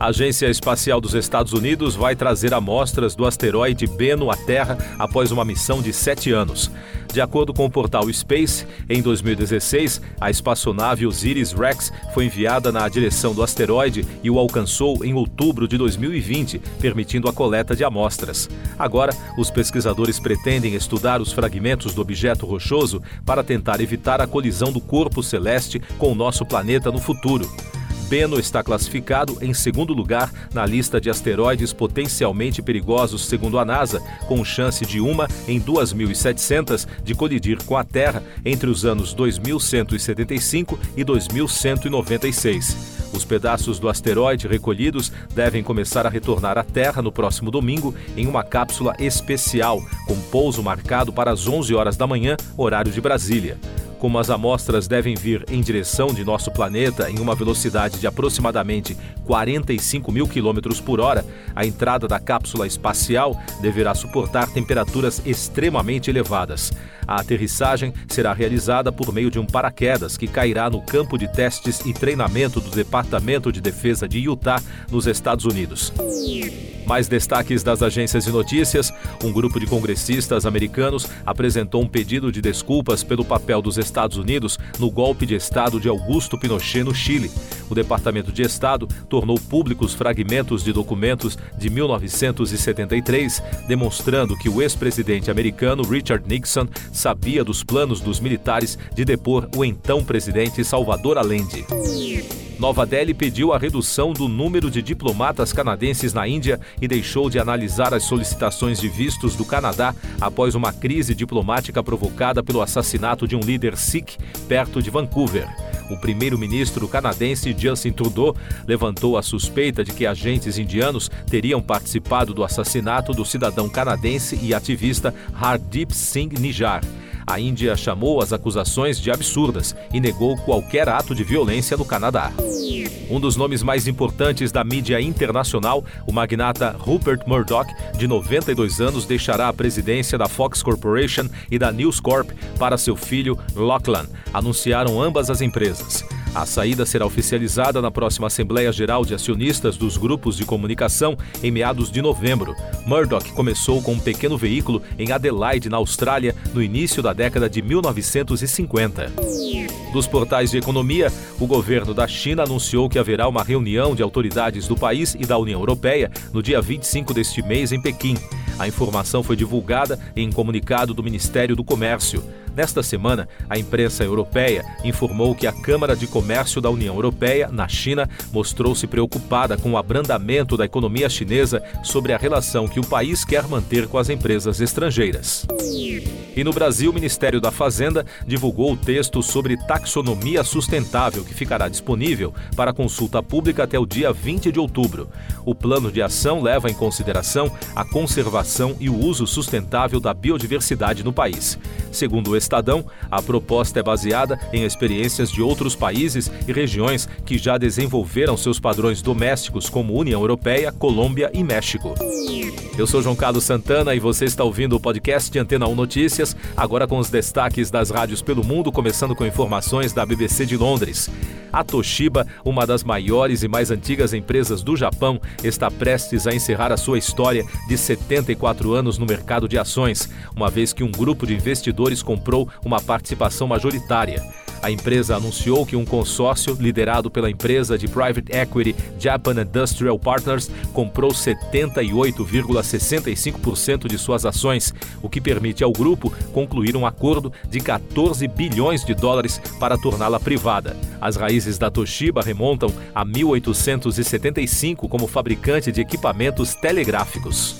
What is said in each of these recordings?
A Agência Espacial dos Estados Unidos vai trazer amostras do asteroide Bennu à Terra após uma missão de sete anos. De acordo com o portal Space, em 2016, a espaçonave Osiris-Rex foi enviada na direção do asteroide e o alcançou em outubro de 2020, permitindo a coleta de amostras. Agora, os pesquisadores pretendem estudar os fragmentos do objeto rochoso para tentar evitar a colisão do corpo celeste com o nosso planeta no futuro. Bennu está classificado em segundo lugar na lista de asteroides potencialmente perigosos, segundo a NASA, com chance de uma em 2.700 de colidir com a Terra entre os anos 2175 e 2196. Os pedaços do asteroide recolhidos devem começar a retornar à Terra no próximo domingo em uma cápsula especial, com pouso marcado para as 11 horas da manhã, horário de Brasília. Como as amostras devem vir em direção de nosso planeta em uma velocidade de aproximadamente 45 mil quilômetros por hora, a entrada da cápsula espacial deverá suportar temperaturas extremamente elevadas. A aterrissagem será realizada por meio de um paraquedas que cairá no campo de testes e treinamento do Departamento de Defesa de Utah, nos Estados Unidos. Mais destaques das agências de notícias: um grupo de congressistas americanos apresentou um pedido de desculpas pelo papel dos Estados Unidos no golpe de Estado de Augusto Pinochet no Chile. O Departamento de Estado tornou públicos fragmentos de documentos de 1973, demonstrando que o ex-presidente americano Richard Nixon sabia dos planos dos militares de depor o então presidente Salvador Allende. Nova Delhi pediu a redução do número de diplomatas canadenses na Índia e deixou de analisar as solicitações de vistos do Canadá após uma crise diplomática provocada pelo assassinato de um líder Sikh perto de Vancouver. O primeiro-ministro canadense Justin Trudeau levantou a suspeita de que agentes indianos teriam participado do assassinato do cidadão canadense e ativista Hardeep Singh Nijjar. A Índia chamou as acusações de absurdas e negou qualquer ato de violência no Canadá. Um dos nomes mais importantes da mídia internacional, o magnata Rupert Murdoch, de 92 anos, deixará a presidência da Fox Corporation e da News Corp para seu filho Lachlan, anunciaram ambas as empresas. A saída será oficializada na próxima Assembleia Geral de Acionistas dos Grupos de Comunicação em meados de novembro. Murdoch começou com um pequeno veículo em Adelaide, na Austrália, no início da década de 1950. Dos portais de economia, o governo da China anunciou que haverá uma reunião de autoridades do país e da União Europeia no dia 25 deste mês em Pequim. A informação foi divulgada em comunicado do Ministério do Comércio. Nesta semana, a imprensa europeia informou que a Câmara de Comércio da União Europeia, na China, mostrou-se preocupada com o abrandamento da economia chinesa sobre a relação que o país quer manter com as empresas estrangeiras. E no Brasil, o Ministério da Fazenda divulgou o texto sobre taxonomia sustentável, que ficará disponível para consulta pública até o dia 20 de outubro. O plano de ação leva em consideração a conservação e o uso sustentável da biodiversidade no país. Segundo o Estadão, a proposta é baseada em experiências de outros países e regiões que já desenvolveram seus padrões domésticos, como União Europeia, Colômbia e México. Eu sou João Carlos Santana e você está ouvindo o podcast Antena 1 Notícias, agora com os destaques das rádios pelo mundo, começando com informações da BBC de Londres. A Toshiba, uma das maiores e mais antigas empresas do Japão, está prestes a encerrar a sua história de 74 anos no mercado de ações, uma vez que um grupo de investidores comprou uma participação majoritária. A empresa anunciou que um consórcio liderado pela empresa de private equity Japan Industrial Partners comprou 78,65% de suas ações, o que permite ao grupo concluir um acordo de 14 bilhões de dólares para torná-la privada. As raízes da Toshiba remontam a 1875 como fabricante de equipamentos telegráficos.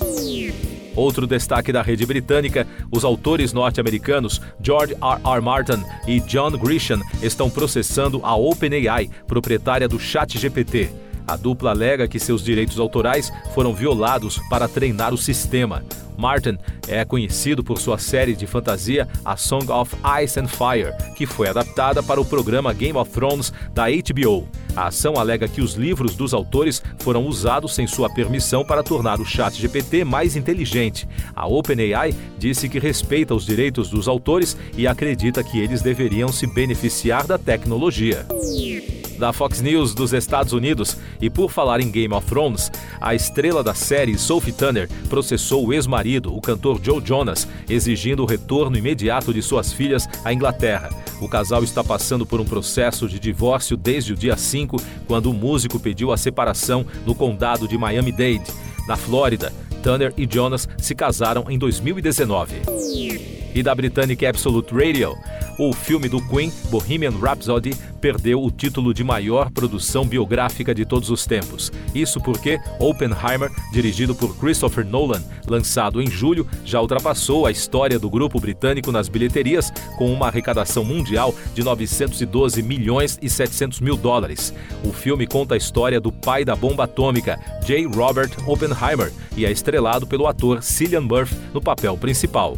Outro destaque da rede britânica: os autores norte-americanos George R. R. Martin e John Grisham estão processando a OpenAI, proprietária do ChatGPT. A dupla alega que seus direitos autorais foram violados para treinar o sistema. Martin é conhecido por sua série de fantasia A Song of Ice and Fire, que foi adaptada para o programa Game of Thrones da HBO. A ação alega que os livros dos autores foram usados sem sua permissão para tornar o chat GPT mais inteligente. A OpenAI disse que respeita os direitos dos autores e acredita que eles deveriam se beneficiar da tecnologia da Fox News dos Estados Unidos. E por falar em Game of Thrones, a estrela da série, Sophie Turner, processou o ex-marido, o cantor Joe Jonas, exigindo o retorno imediato de suas filhas à Inglaterra. O casal está passando por um processo de divórcio desde o dia 5, quando o músico pediu a separação no condado de Miami-Dade, na Flórida. Turner e Jonas se casaram em 2019. E da britânica Absolute Radio, o filme do Queen, Bohemian Rhapsody, perdeu o título de maior produção biográfica de todos os tempos. Isso porque Oppenheimer, dirigido por Christopher Nolan, lançado em julho, já ultrapassou a história do grupo britânico nas bilheterias, com uma arrecadação mundial de 912 milhões e 700 mil dólares. O filme conta a história do pai da bomba atômica, J. Robert Oppenheimer, e é estrelado pelo ator Cillian Murphy no papel principal.